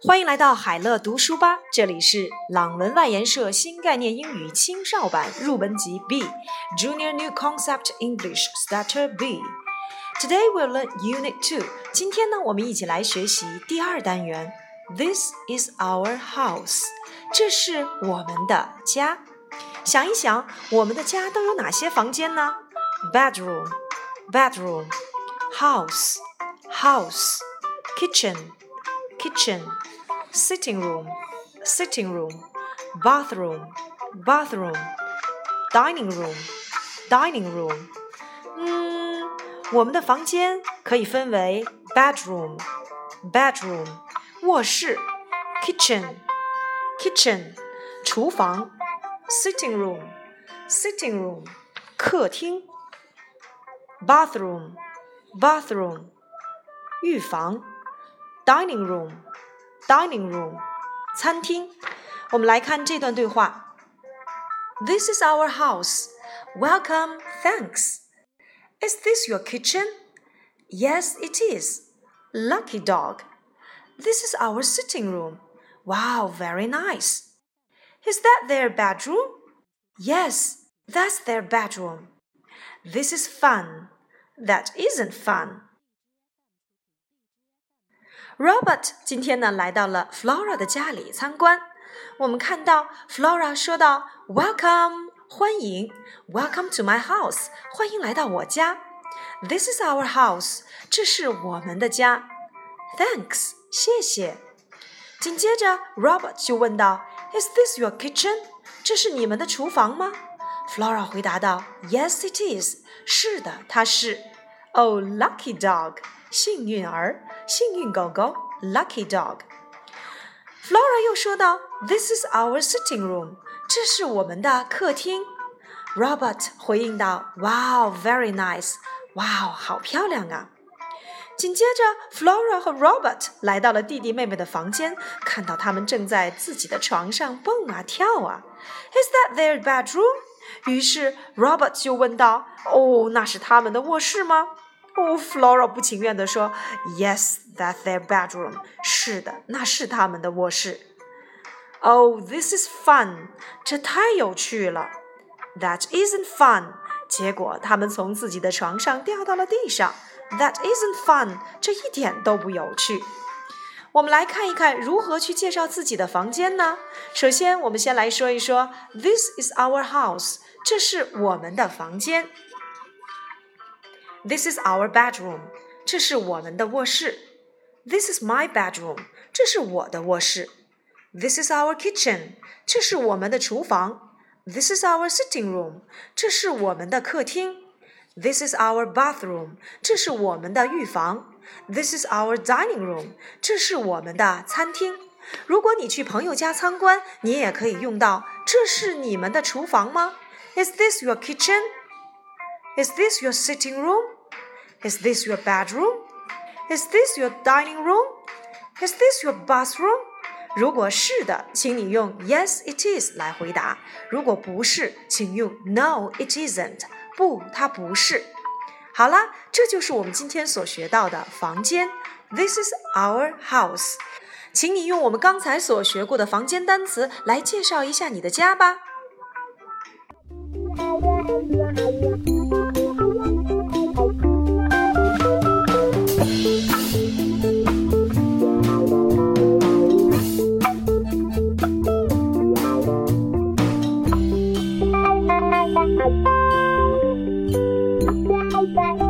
欢迎来到海乐读书吧，这里是朗文外研社新概念英语青少版入门级 B Junior New Concept English Starter B。Today we'll learn Unit Two。今天呢，我们一起来学习第二单元。This is our house。这是我们的家。想一想，我们的家都有哪些房间呢？Bedroom, bedroom, house, house, kitchen, kitchen sitting room, sitting room, bathroom, bathroom, dining room, dining room。嗯，我们的房间可以分为 bedroom, bedroom，卧室，kitchen, kitchen，厨房，sitting room, sitting room，客厅，bathroom, bathroom，浴房，dining room。 dining room，餐厅。我们来看这段对话。This is our house. Welcome, thanks. Is this your kitchen? Yes, it is. Lucky dog. This is our sitting room. Wow, very nice. Is that their bedroom? Yes, that's their bedroom. This is fun. That isn't fun. Robert 今天呢来到了 Flora 的家里参观。我们看到 Flora 说道：“Welcome，欢迎，Welcome to my house，欢迎来到我家。This is our house，这是我们的家。Thanks，谢谢。”紧接着 Robert 就问道：“Is this your kitchen？这是你们的厨房吗？”Flora 回答道：“Yes, it is。是的，它是。Oh, lucky dog。” 幸运儿，幸运狗狗，lucky dog。Flora 又说道：“This is our sitting room，这是我们的客厅。” Robert 回应道：“Wow, very nice，哇哦，好漂亮啊！”紧接着，Flora 和 Robert 来到了弟弟妹妹的房间，看到他们正在自己的床上蹦啊跳啊。Is that their bedroom？于是 Robert 就问道：“哦，那是他们的卧室吗？” Flora 不情愿地说：“Yes, that's their bedroom。是的，那是他们的卧室。Oh, this is fun。这太有趣了。That isn't fun。结果他们从自己的床上掉到了地上。That isn't fun。这一点都不有趣。我们来看一看如何去介绍自己的房间呢？首先，我们先来说一说 This is our house。这是我们的房间。 This is our bedroom，这是我们的卧室。This is my bedroom，这是我的卧室。This is our kitchen，这是我们的厨房。This is our sitting room，这是我们的客厅。This is our bathroom，这是我们的浴房。This is our dining room，这是我们的餐厅。如果你去朋友家参观，你也可以用到。这是你们的厨房吗？Is this your kitchen? Is this your sitting room? Is this your bedroom? Is this your dining room? Is this your bathroom? 如果是的，请你用 Yes, it is 来回答；如果不是，请用 No, it isn't。不，它不是。好啦，这就是我们今天所学到的房间。This is our house。请你用我们刚才所学过的房间单词来介绍一下你的家吧。Bye.